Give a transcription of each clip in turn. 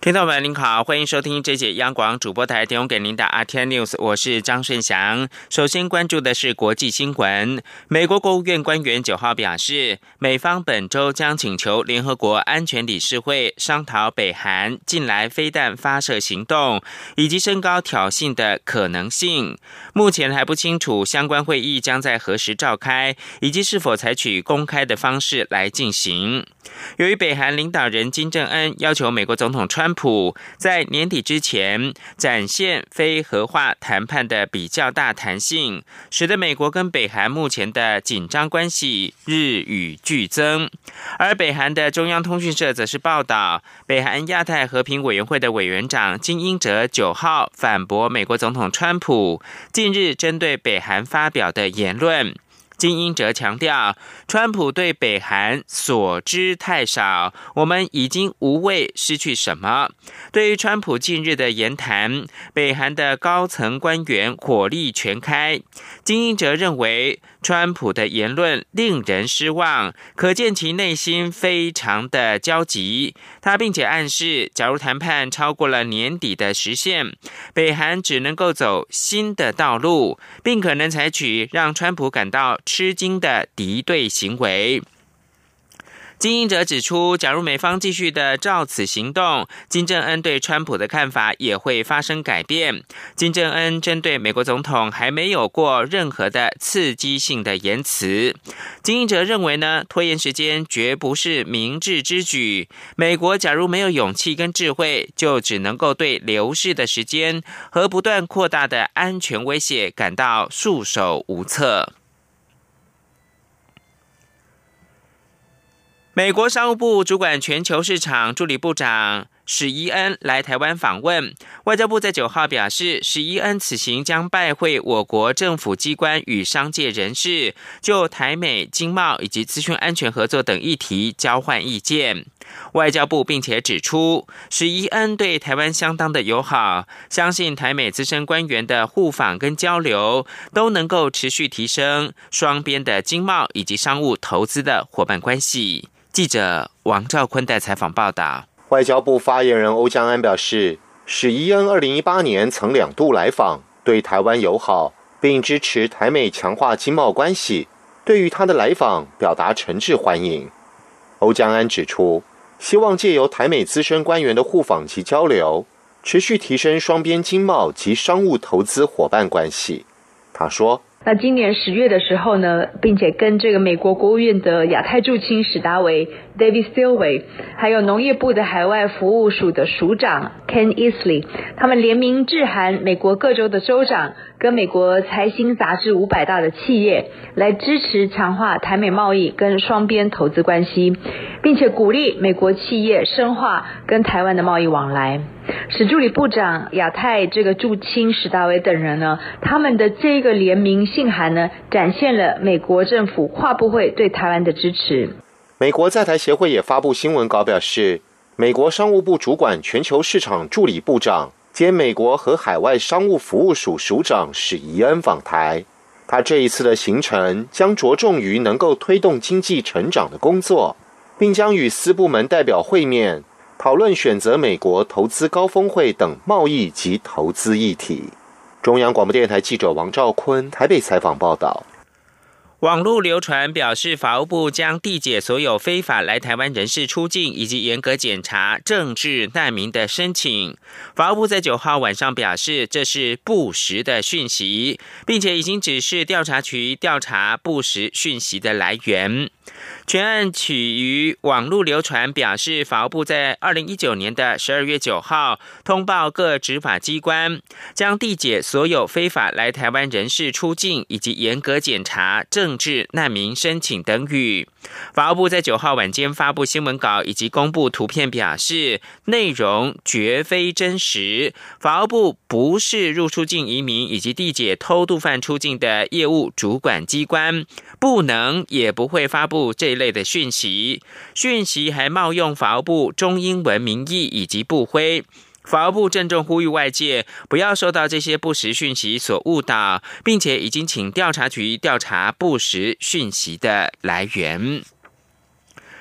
听众们您好，欢迎收听这节央广主播台提供给您的 RT News，我是张顺祥。首先关注的是国际新闻。美国国务院官员九号表示，美方本周将请求联合国安全理事会商讨北韩近来飞弹发射行动以及升高挑衅的可能性。目前还不清楚相关会议将在何时召开，以及是否采取公开的方式来进行。由于北韩领导人金正恩要求美国总统川川普在年底之前展现非核化谈判的比较大弹性，使得美国跟北韩目前的紧张关系日与剧增。而北韩的中央通讯社则是报道，北韩亚太和平委员会的委员长金英哲九号反驳美国总统川普近日针对北韩发表的言论。金英哲强调，川普对北韩所知太少，我们已经无谓失去什么。对于川普近日的言谈，北韩的高层官员火力全开。金英哲认为。川普的言论令人失望，可见其内心非常的焦急。他并且暗示，假如谈判超过了年底的时限，北韩只能够走新的道路，并可能采取让川普感到吃惊的敌对行为。经营者指出，假如美方继续的照此行动，金正恩对川普的看法也会发生改变。金正恩针对美国总统还没有过任何的刺激性的言辞。经营者认为呢，拖延时间绝不是明智之举。美国假如没有勇气跟智慧，就只能够对流逝的时间和不断扩大的安全威胁感到束手无策。美国商务部主管全球市场助理部长史伊恩来台湾访问，外交部在九号表示，史伊恩此行将拜会我国政府机关与商界人士，就台美经贸以及资讯安全合作等议题交换意见。外交部并且指出，史伊恩对台湾相当的友好，相信台美资深官员的互访跟交流都能够持续提升双边的经贸以及商务投资的伙伴关系。记者王兆坤的采访报道。外交部发言人欧江安表示，史伊恩二零一八年曾两度来访，对台湾友好，并支持台美强化经贸关系。对于他的来访，表达诚挚欢迎。欧江安指出，希望借由台美资深官员的互访及交流，持续提升双边经贸及商务投资伙伴关系。他说。那今年十月的时候呢，并且跟这个美国国务院的亚太驻青史达维 David s t i l w a y 还有农业部的海外服务署的署长 Ken Easley，他们联名致函美国各州的州长，跟美国财新杂志五百大的企业，来支持强化台美贸易跟双边投资关系，并且鼓励美国企业深化跟台湾的贸易往来。史助理部长亚太这个驻青史大伟等人呢，他们的这个联名信函呢，展现了美国政府跨部会对台湾的支持。美国在台协会也发布新闻稿表示，美国商务部主管全球市场助理部长兼美国和海外商务服务署署长史怡恩访台。他这一次的行程将着重于能够推动经济成长的工作，并将与司部门代表会面。讨论选择美国投资高峰会等贸易及投资议题。中央广播电台记者王兆坤台北采访报道。网络流传表示，法务部将递解所有非法来台湾人士出境，以及严格检查政治难民的申请。法务部在九号晚上表示，这是不实的讯息，并且已经指示调查局调查不实讯息的来源。全案起于网络流传，表示法务部在二零一九年的十二月九号通报各执法机关，将缔解所有非法来台湾人士出境，以及严格检查政治难民申请等语。法务部在九号晚间发布新闻稿以及公布图片，表示内容绝非真实。法务部不是入出境移民以及缔解偷渡犯出境的业务主管机关，不能也不会发布这类的讯息。讯息还冒用法务部中英文名义以及部徽。法务部郑重呼吁外界不要受到这些不实讯息所误导，并且已经请调查局调查不实讯息的来源。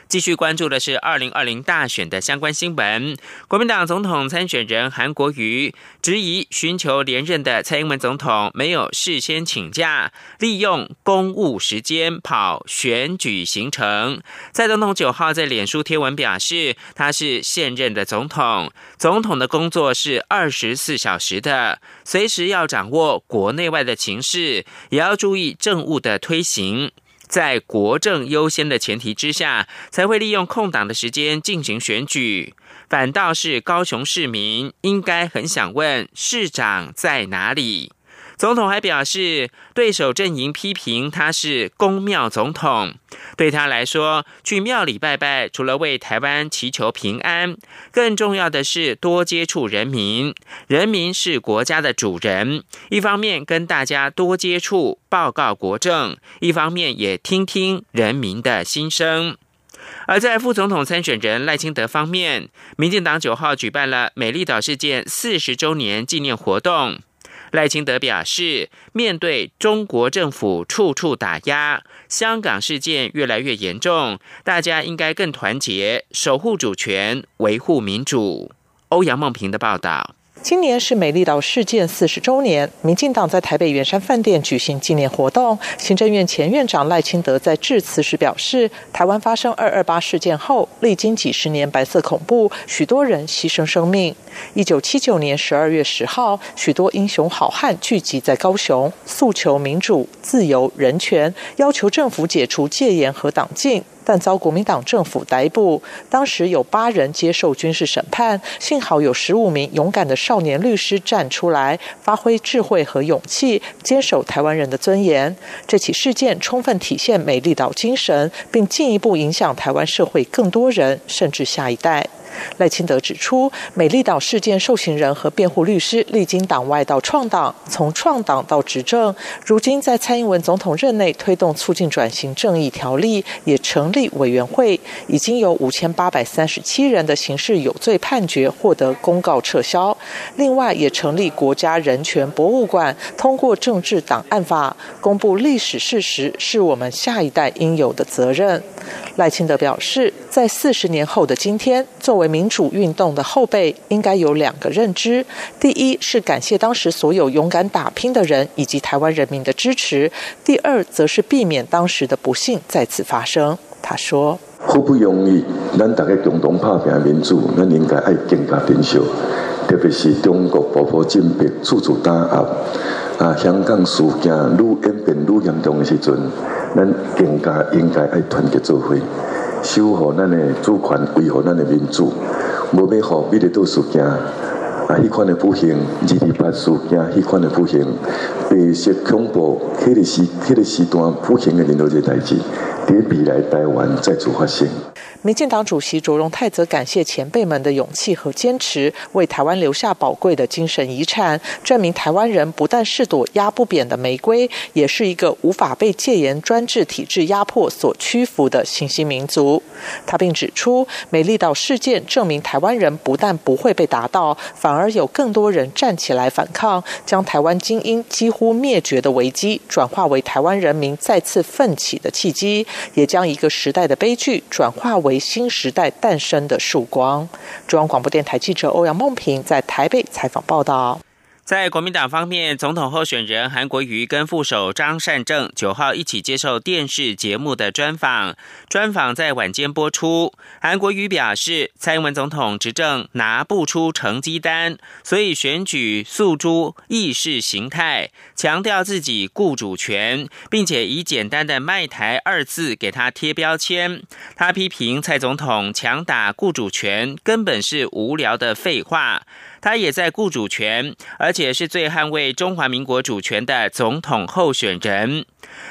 继续关注的是二零二零大选的相关新闻。国民党总统参选人韩国瑜质疑寻求连任的蔡英文总统没有事先请假，利用公务时间跑选举行程。蔡总统九号在脸书贴文表示，他是现任的总统，总统的工作是二十四小时的，随时要掌握国内外的情势，也要注意政务的推行。在国政优先的前提之下，才会利用空档的时间进行选举。反倒是高雄市民应该很想问市长在哪里。总统还表示，对手阵营批评他是公庙总统，对他来说，去庙里拜拜，除了为台湾祈求平安，更重要的是多接触人民。人民是国家的主人，一方面跟大家多接触，报告国政；一方面也听听人民的心声。而在副总统参选人赖清德方面，民进党九号举办了美丽岛事件四十周年纪念活动。赖清德表示，面对中国政府处处打压，香港事件越来越严重，大家应该更团结，守护主权，维护民主。欧阳梦平的报道。今年是美丽岛事件四十周年，民进党在台北圆山饭店举行纪念活动。行政院前院长赖清德在致辞时表示，台湾发生二二八事件后，历经几十年白色恐怖，许多人牺牲生命。一九七九年十二月十号，许多英雄好汉聚集在高雄，诉求民主、自由、人权，要求政府解除戒严和党禁。但遭国民党政府逮捕，当时有八人接受军事审判，幸好有十五名勇敢的少年律师站出来，发挥智慧和勇气，坚守台湾人的尊严。这起事件充分体现美丽岛精神，并进一步影响台湾社会更多人，甚至下一代。赖清德指出，美丽岛事件受刑人和辩护律师历经党外到创党，从创党到执政，如今在蔡英文总统任内推动促进转型正义条例，也成立委员会，已经有五千八百三十七人的刑事有罪判决获得公告撤销。另外，也成立国家人权博物馆，通过政治档案法公布历史事实，是我们下一代应有的责任。赖清德表示，在四十年后的今天，作为为民主运动的后辈，应该有两个认知：第一是感谢当时所有勇敢打拼的人以及台湾人民的支持；第二，则是避免当时的不幸再次发生。他说：“好不容易，咱大家共同打拼民主，咱应该爱更加珍惜，特别是中国步步进逼、处处打压，啊，香港事件愈演变愈严重的时阵。”咱更加应该爱团结做伙，守护咱的主权，维护咱的民主。无要互美丽岛事件啊，迄款的不幸，二二八事件迄款的不幸，白色恐怖，迄个时、迄个时段不幸的任何一个代志，伫未来台湾再次发生。民进党主席卓荣泰则感谢前辈们的勇气和坚持，为台湾留下宝贵的精神遗产，证明台湾人不但是朵压不扁的玫瑰，也是一个无法被戒严专制体制压迫所屈服的新兴民族。他并指出，美丽岛事件证明台湾人不但不会被打倒，反而有更多人站起来反抗，将台湾精英几乎灭绝的危机转化为台湾人民再次奋起的契机，也将一个时代的悲剧转化为。新时代诞生的曙光。中央广播电台记者欧阳梦萍在台北采访报道。在国民党方面，总统候选人韩国瑜跟副手张善政九号一起接受电视节目的专访。专访在晚间播出。韩国瑜表示，蔡英文总统执政拿不出成绩单，所以选举诉诸意识形态，强调自己顾主权，并且以简单的“卖台”二字给他贴标签。他批评蔡总统强打顾主权，根本是无聊的废话。他也在顾主权，而且是最捍卫中华民国主权的总统候选人。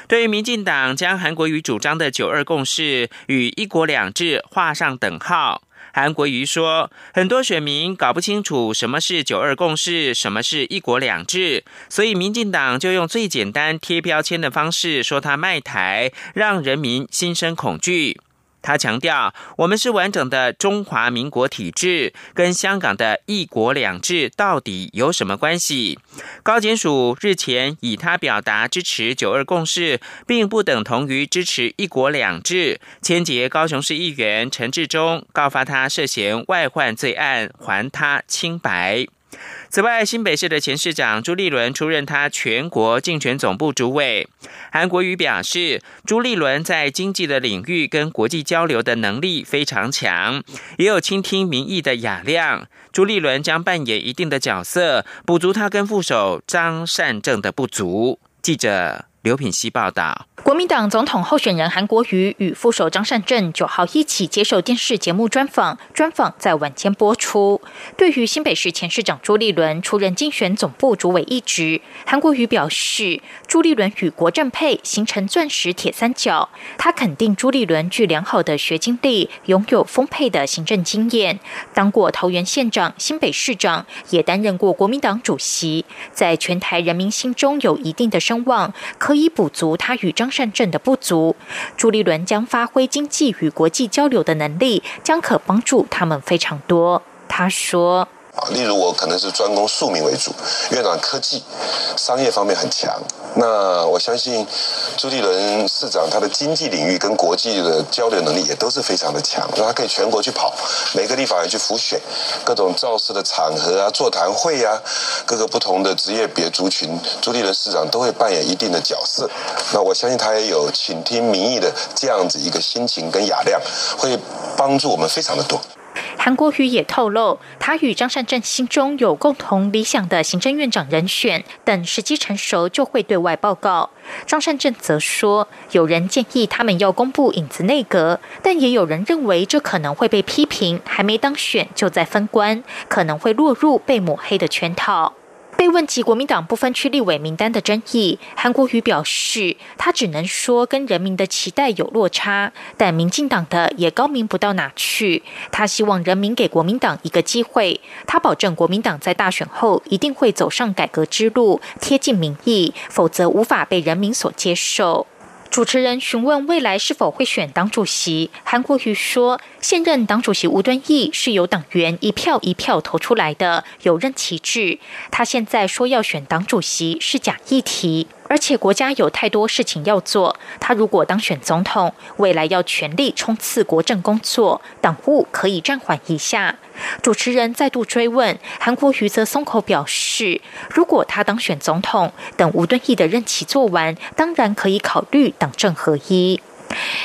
对于民进党将韩国瑜主张的“九二共识”与“一国两制”画上等号，韩国瑜说，很多选民搞不清楚什么是“九二共识”，什么是一国两制，所以民进党就用最简单贴标签的方式说他卖台，让人民心生恐惧。他强调，我们是完整的中华民国体制，跟香港的一国两制到底有什么关系？高检署日前以他表达支持九二共识，并不等同于支持一国两制，牵结高雄市议员陈志忠，告发他涉嫌外患罪案，还他清白。此外，新北市的前市长朱立伦出任他全国竞选总部主委。韩国瑜表示，朱立伦在经济的领域跟国际交流的能力非常强，也有倾听民意的雅量。朱立伦将扮演一定的角色，补足他跟副手张善政的不足。记者刘品希报道。国民党总统候选人韩国瑜与副手张善政九号一起接受电视节目专访，专访在晚间播出。对于新北市前市长朱立伦出任竞选总部主委一职，韩国瑜表示，朱立伦与国政配形成钻石铁三角。他肯定朱立伦具良好的学经历，拥有丰沛的行政经验，当过桃园县长、新北市长，也担任过国民党主席，在全台人民心中有一定的声望，可以补足他与张。善政的不足，朱立伦将发挥经济与国际交流的能力，将可帮助他们非常多。他说。例如我可能是专攻庶民为主，院长科技、商业方面很强。那我相信朱立伦市长他的经济领域跟国际的交流能力也都是非常的强，他可以全国去跑，每个地方也去浮选，各种造势的场合啊、座谈会啊，各个不同的职业别族群，朱立伦市长都会扮演一定的角色。那我相信他也有倾听民意的这样子一个心情跟雅量，会帮助我们非常的多。韩国瑜也透露，他与张善政心中有共同理想的行政院长人选，等时机成熟就会对外报告。张善政则说，有人建议他们要公布影子内阁，但也有人认为这可能会被批评，还没当选就在分官，可能会落入被抹黑的圈套。被问及国民党不分区立委名单的争议，韩国瑜表示，他只能说跟人民的期待有落差，但民进党的也高明不到哪去。他希望人民给国民党一个机会，他保证国民党在大选后一定会走上改革之路，贴近民意，否则无法被人民所接受。主持人询问未来是否会选党主席，韩国瑜说，现任党主席吴敦义是由党员一票一票投出来的，有任其制。他现在说要选党主席是假议题。而且国家有太多事情要做，他如果当选总统，未来要全力冲刺国政工作，党务可以暂缓一下。主持人再度追问，韩国瑜则松口表示，如果他当选总统，等吴敦义的任期做完，当然可以考虑党政合一。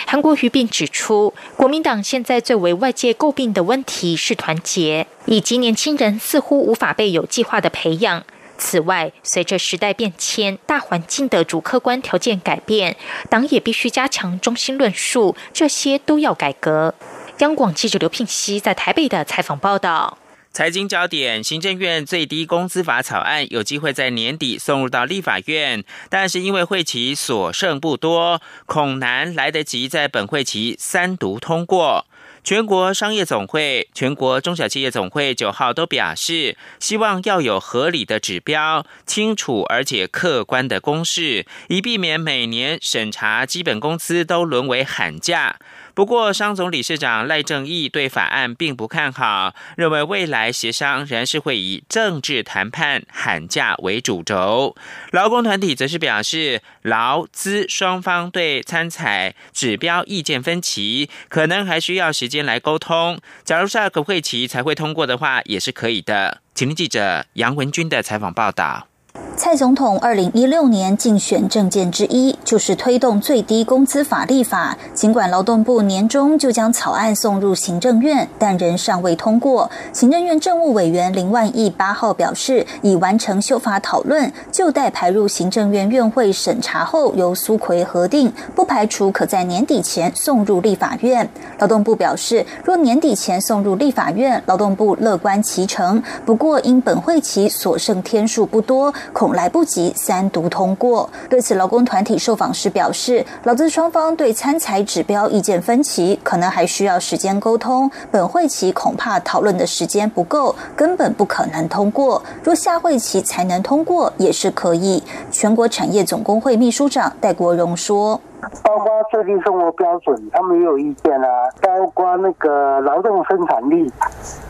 韩国瑜并指出，国民党现在最为外界诟病的问题是团结，以及年轻人似乎无法被有计划的培养。此外，随着时代变迁、大环境的主客观条件改变，党也必须加强中心论述，这些都要改革。央广记者刘聘熙在台北的采访报道。财经焦点：行政院最低工资法草案有机会在年底送入到立法院，但是因为会期所剩不多，恐难来得及在本会期三读通过。全国商业总会、全国中小企业总会九号都表示，希望要有合理的指标、清楚而且客观的公式，以避免每年审查基本工资都沦为喊价。不过，商总理事长赖正义对法案并不看好，认为未来协商仍是会以政治谈判喊价为主轴。劳工团体则是表示，劳资双方对参采指标意见分歧，可能还需要时间来沟通。假如下个会期才会通过的话，也是可以的。请听记者杨文军的采访报道。蔡总统二零一六年竞选政见之一就是推动最低工资法立法。尽管劳动部年中就将草案送入行政院，但仍尚未通过。行政院政务委员林万亿八号表示，已完成修法讨论，就待排入行政院院会审查后，由苏奎核定，不排除可在年底前送入立法院。劳动部表示，若年底前送入立法院，劳动部乐观其成。不过，因本会期所剩天数不多。恐来不及三读通过。对此，劳工团体受访时表示，劳资双方对参采指标意见分歧，可能还需要时间沟通。本会期恐怕讨论的时间不够，根本不可能通过。若下会期才能通过，也是可以。全国产业总工会秘书长戴国荣说。包括最低生活标准，他们也有意见啊。包括那个劳动生产力，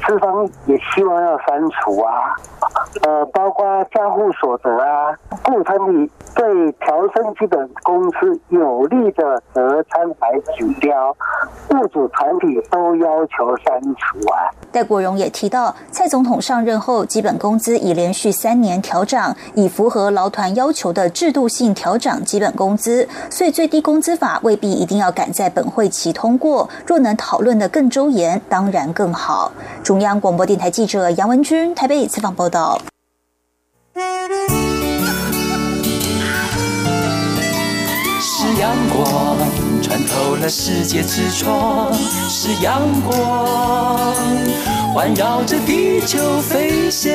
资方也希望要删除啊。呃，包括家户所得啊，雇参体对调升基本工资有利的择参排指标，雇主团体都要求删除啊。戴国荣也提到，蔡总统上任后，基本工资已连续三年调涨，以符合劳团要求的制度性调涨基本工资，所以最低工资法未必一定要赶在本会期通过。若能讨论的更周延，当然更好。中央广播电台记者杨文君台北采访报道。是阳光穿透了世界之窗，是阳光环绕着地球飞翔。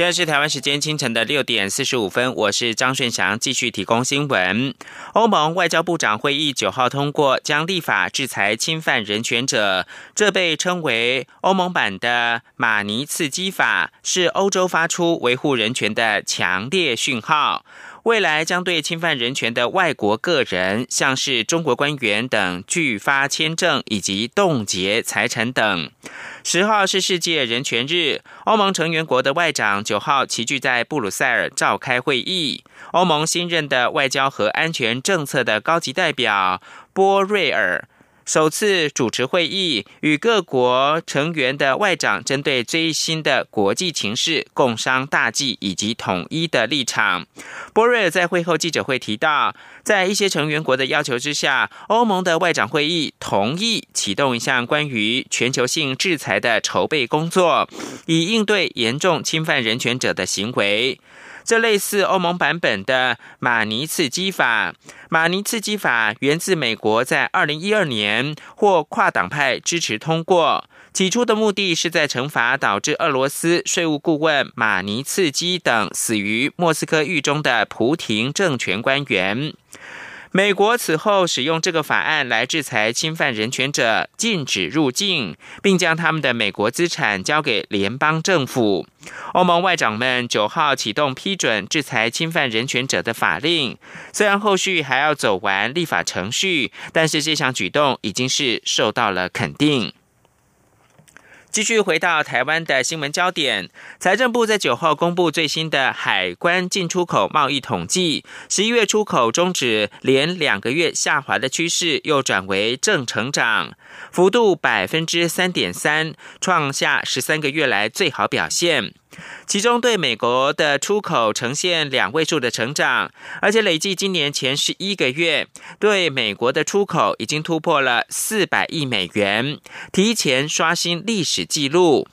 现在是台湾时间清晨的六点四十五分，我是张顺祥，继续提供新闻。欧盟外交部长会议九号通过将立法制裁侵犯人权者，这被称为欧盟版的马尼茨基法，是欧洲发出维护人权的强烈讯号。未来将对侵犯人权的外国个人，像是中国官员等拒发签证以及冻结财产等。十号是世界人权日，欧盟成员国的外长九号齐聚在布鲁塞尔召开会议。欧盟新任的外交和安全政策的高级代表波瑞尔。首次主持会议，与各国成员的外长针对最新的国际情势共商大计以及统一的立场。波瑞尔在会后记者会提到，在一些成员国的要求之下，欧盟的外长会议同意启动一项关于全球性制裁的筹备工作，以应对严重侵犯人权者的行为。这类似欧盟版本的马尼茨基法。马尼茨基法源自美国在二零一二年获跨党派支持通过。起初的目的是在惩罚导致俄罗斯税务顾问马尼茨基等死于莫斯科狱中的普廷政权官员。美国此后使用这个法案来制裁侵犯人权者，禁止入境，并将他们的美国资产交给联邦政府。欧盟外长们九号启动批准制裁侵犯人权者的法令，虽然后续还要走完立法程序，但是这项举动已经是受到了肯定。继续回到台湾的新闻焦点，财政部在九号公布最新的海关进出口贸易统计，十一月出口终止连两个月下滑的趋势，又转为正成长，幅度百分之三点三，创下十三个月来最好表现。其中对美国的出口呈现两位数的成长，而且累计今年前十一个月对美国的出口已经突破了四百亿美元，提前刷新历史纪录。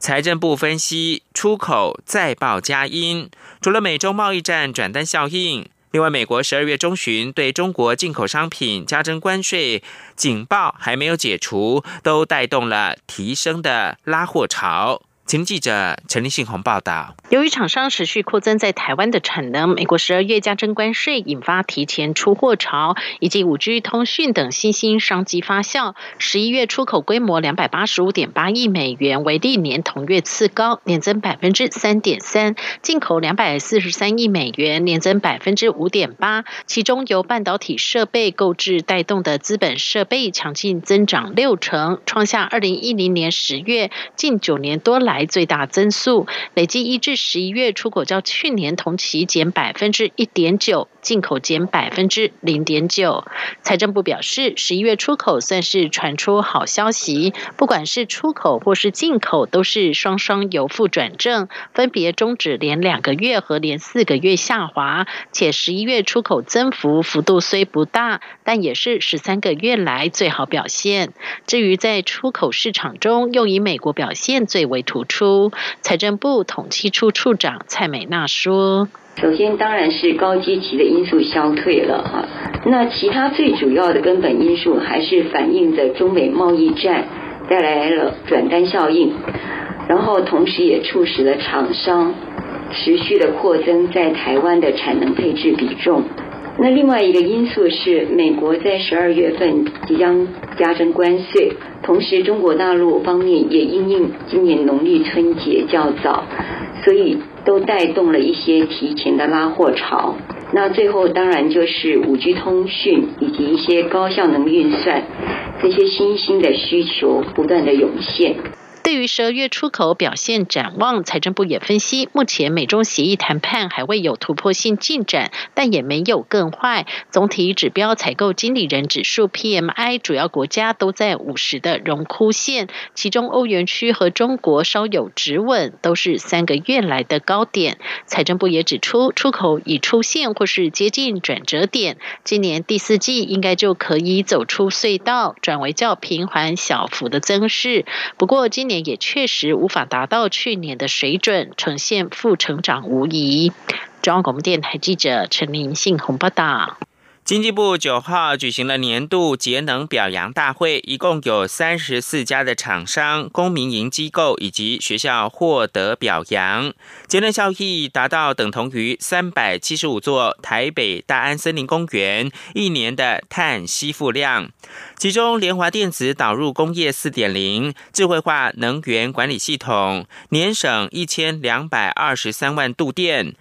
财政部分析，出口再报佳音，除了美中贸易战转单效应，另外美国十二月中旬对中国进口商品加征关税警报还没有解除，都带动了提升的拉货潮。请记者陈立信宏报道。由于厂商持续扩增在台湾的产能，美国十二月加征关税引发提前出货潮，以及五 G 通讯等新兴商机发酵。十一月出口规模两百八十五点八亿美元，为历年同月次高，年增百分之三点三；进口两百四十三亿美元，年增百分之五点八。其中由半导体设备购置带动的资本设备强劲增长六成，创下二零一零年十月近九年多来。最大增速，累计一至十一月出口较去年同期减百分之一点九，进口减百分之零点九。财政部表示，十一月出口算是传出好消息，不管是出口或是进口，都是双双由负转正，分别终止连两个月和连四个月下滑。且十一月出口增幅幅度虽不大，但也是十三个月来最好表现。至于在出口市场中，又以美国表现最为突。出财政部统计处处长蔡美娜说：“首先当然是高基期的因素消退了哈，那其他最主要的根本因素还是反映着中美贸易战带来了转单效应，然后同时也促使了厂商持续的扩增在台湾的产能配置比重。那另外一个因素是美国在十二月份即将加征关税。”同时中国大陆方面也因应今年农历春节较早，所以都带动了一些提前的拉货潮。那最后当然就是五 G 通讯以及一些高效能运算这些新兴的需求不断的涌现。对于十二月出口表现展望，财政部也分析，目前美中协议谈判还未有突破性进展，但也没有更坏。总体指标采购经理人指数 PMI 主要国家都在五十的荣枯线，其中欧元区和中国稍有止稳，都是三个月来的高点。财政部也指出，出口已出现或是接近转折点，今年第四季应该就可以走出隧道，转为较平缓小幅的增势。不过今也确实无法达到去年的水准，呈现负成长无疑。中央广播电台记者陈林信鸿报道。经济部九号举行了年度节能表扬大会，一共有三十四家的厂商、公民营机构以及学校获得表扬，节能效益达到等同于三百七十五座台北大安森林公园一年的碳吸附量。其中，联华电子导入工业四点零智慧化能源管理系统，年省一千两百二十三万度电。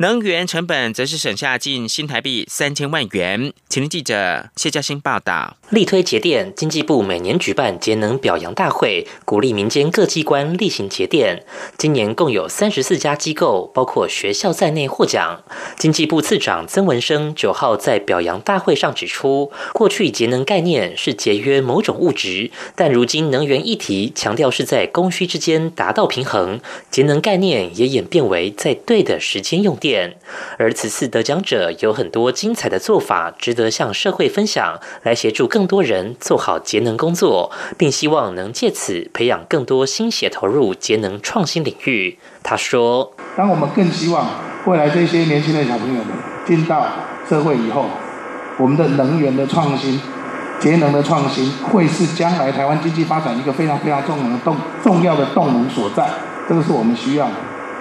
能源成本则是省下近新台币三千万元。请记者谢嘉欣报道。力推节电，经济部每年举办节能表扬大会，鼓励民间各机关例行节电。今年共有三十四家机构，包括学校在内获奖。经济部次长曾文生九号在表扬大会上指出，过去节能概念是节约某种物质，但如今能源议题强调是在供需之间达到平衡，节能概念也演变为在对的时间用电。而此次得奖者有很多精彩的做法，值得向社会分享，来协助更多人做好节能工作，并希望能借此培养更多心血投入节能创新领域。他说：“当我们更希望未来这些年轻的小朋友们进到社会以后，我们的能源的创新、节能的创新，会是将来台湾经济发展一个非常非常重要的动重要的动能所在。这个是我们需要。”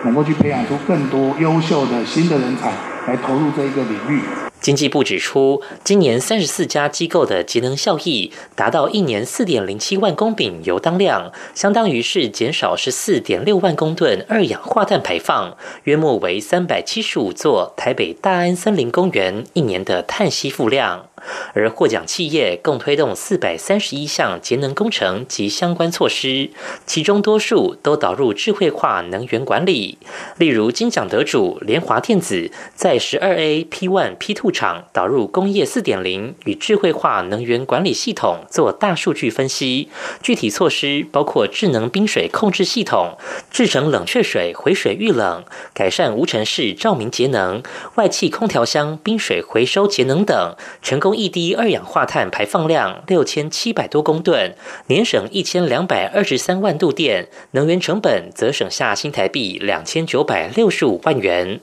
能够去培养出更多优秀的新的人才来投入这一个领域。经济部指出，今年三十四家机构的节能效益达到一年四点零七万公丙油当量，相当于是减少十四点六万公吨二氧化碳排放，约莫为三百七十五座台北大安森林公园一年的碳吸附量。而获奖企业共推动四百三十一项节能工程及相关措施，其中多数都导入智慧化能源管理。例如，金奖得主联华电子在十二 A P One P Two 厂导入工业四点零与智慧化能源管理系统做大数据分析。具体措施包括智能冰水控制系统、制成冷却水回水预冷、改善无尘室照明节能、外气空调箱冰水回收节能等，成功。一滴二氧化碳排放量六千七百多公吨，年省一千两百二十三万度电，能源成本则省下新台币两千九百六十五万元。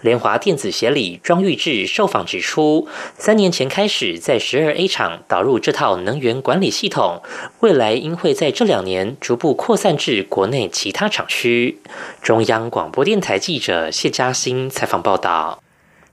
联华电子协理庄玉志受访指出，三年前开始在十二 A 厂导入这套能源管理系统，未来应会在这两年逐步扩散至国内其他厂区。中央广播电台记者谢嘉欣采访报道。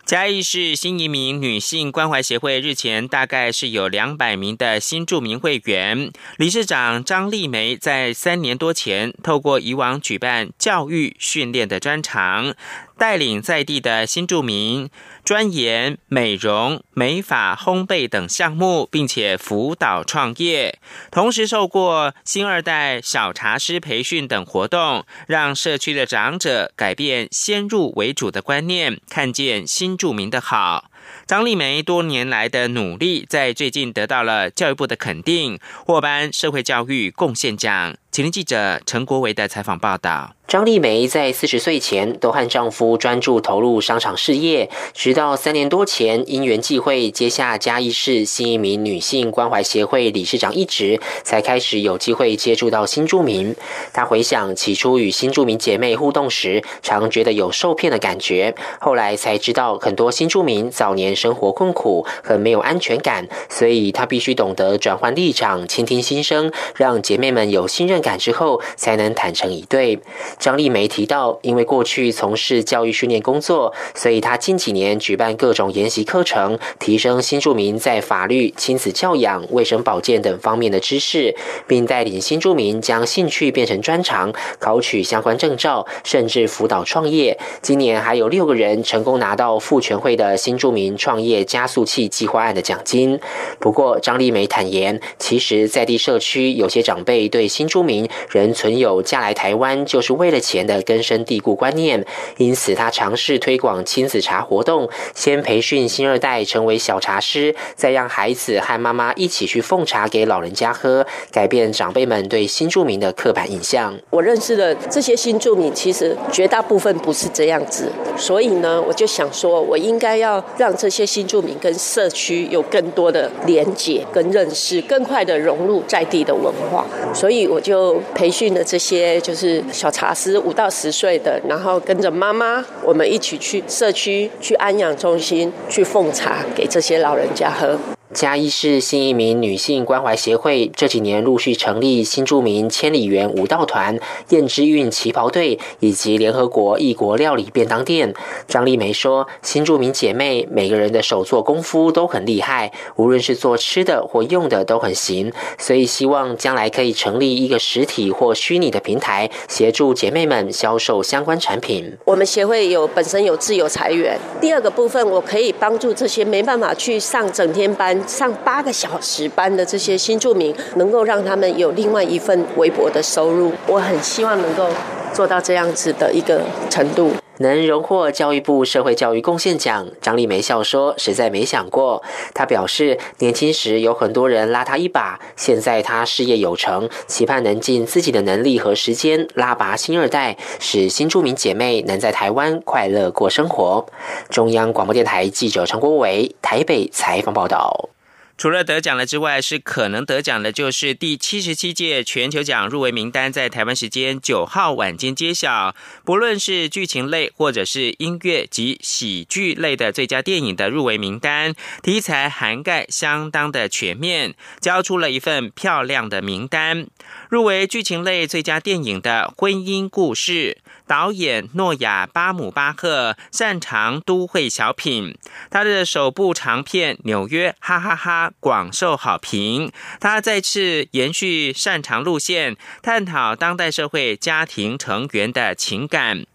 嘉义市新移民女性关怀协会日前大概是有两百名的新住民会员，理事长张丽梅在三年多前透过以往举办教育训练的专场。带领在地的新住民钻研美容、美发、烘焙等项目，并且辅导创业，同时受过新二代小茶师培训等活动，让社区的长者改变先入为主的观念，看见新住民的好。张丽梅多年来的努力，在最近得到了教育部的肯定，获颁社会教育贡献奖。请听记者陈国维的采访报道。张丽梅在四十岁前都和丈夫专注投入商场事业，直到三年多前因缘际会接下嘉义市新移民女性关怀协会理事长一职，才开始有机会接触到新住民。她回想起初与新住民姐妹互动时，常觉得有受骗的感觉，后来才知道很多新住民早年生活困苦，很没有安全感，所以她必须懂得转换立场，倾听心声，让姐妹们有信任感之后，才能坦诚以对。张丽梅提到，因为过去从事教育训练工作，所以她近几年举办各种研习课程，提升新住民在法律、亲子教养、卫生保健等方面的知识，并带领新住民将兴趣变成专长，考取相关证照，甚至辅导创业。今年还有六个人成功拿到妇全会的新住民创业加速器计划案的奖金。不过，张丽梅坦言，其实在地社区有些长辈对新住民仍存有嫁来台湾就是为了钱的根深蒂固观念，因此他尝试推广亲子茶活动，先培训新二代成为小茶师，再让孩子和妈妈一起去奉茶给老人家喝，改变长辈们对新住民的刻板印象。我认识的这些新住民，其实绝大部分不是这样子，所以呢，我就想说，我应该要让这些新住民跟社区有更多的连结跟认识，更快的融入在地的文化，所以我就培训的这些就是小茶师，五到十岁的，然后跟着妈妈，我们一起去社区、去安养中心去奉茶给这些老人家喝。嘉义市新一名女性关怀协会这几年陆续成立新著名千里园舞蹈团、燕之韵旗袍队以及联合国异国料理便当店。张丽梅说：“新著名姐妹每个人的手做功夫都很厉害，无论是做吃的或用的都很行，所以希望将来可以成立一个实体或虚拟的平台，协助姐妹们销售相关产品。我们协会有本身有自由裁员，第二个部分我可以帮助这些没办法去上整天班。”上八个小时班的这些新住民，能够让他们有另外一份微薄的收入。我很希望能够做到这样子的一个程度。能荣获教育部社会教育贡献奖，张丽梅笑说：“实在没想过。”她表示，年轻时有很多人拉她一把，现在她事业有成，期盼能尽自己的能力和时间拉拔新二代，使新住民姐妹能在台湾快乐过生活。中央广播电台记者陈国伟台北采访报道。除了得奖了之外，是可能得奖的，就是第七十七届全球奖入围名单，在台湾时间九号晚间揭晓。不论是剧情类或者是音乐及喜剧类的最佳电影的入围名单，题材涵盖相当的全面，交出了一份漂亮的名单。入围剧情类最佳电影的《婚姻故事》。导演诺亚·巴姆巴赫擅长都会小品，他的首部长片《纽约哈哈哈》广受好评。他再次延续擅长路线，探讨当代社会家庭成员的情感。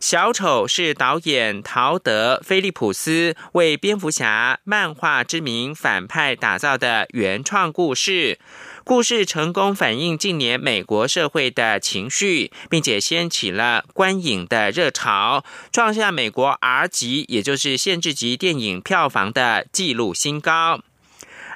小丑是导演陶德·菲利普斯为蝙蝠侠漫画知名反派打造的原创故事。故事成功反映近年美国社会的情绪，并且掀起了观影的热潮，创下美国 R 级，也就是限制级电影票房的纪录新高。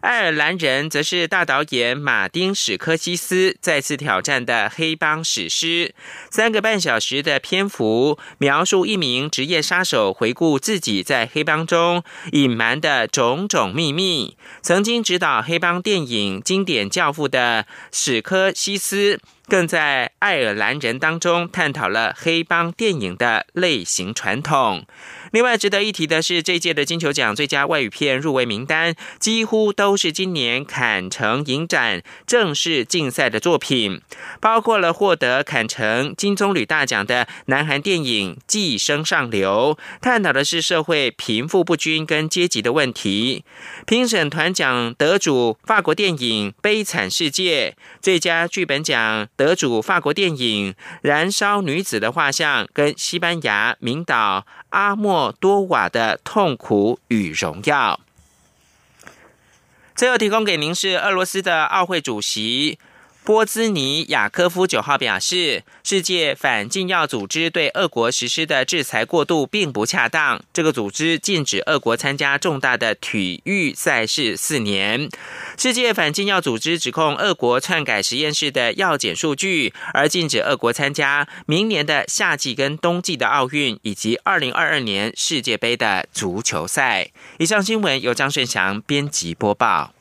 爱尔兰人则是大导演马丁史科西斯再次挑战的黑帮史诗，三个半小时的篇幅，描述一名职业杀手回顾自己在黑帮中隐瞒的种种秘密。曾经指导黑帮电影经典教父的史科西斯，更在爱尔兰人当中探讨了黑帮电影的类型传统。另外值得一提的是，这届的金球奖最佳外语片入围名单几乎都是今年坎城影展正式竞赛的作品，包括了获得坎城金棕榈大奖的南韩电影《寄生上流》，探讨的是社会贫富不均跟阶级的问题；评审团奖得主法国电影《悲惨世界》，最佳剧本奖得主法国电影《燃烧女子的画像》，跟西班牙名导阿莫。多瓦的痛苦与荣耀。最后提供给您是俄罗斯的奥会主席。波兹尼亚科夫九号表示，世界反禁药组织对俄国实施的制裁过度并不恰当。这个组织禁止俄国参加重大的体育赛事四年。世界反禁药组织指控俄国篡改实验室的药检数据，而禁止俄国参加明年的夏季跟冬季的奥运以及二零二二年世界杯的足球赛。以上新闻由张顺祥编辑播报。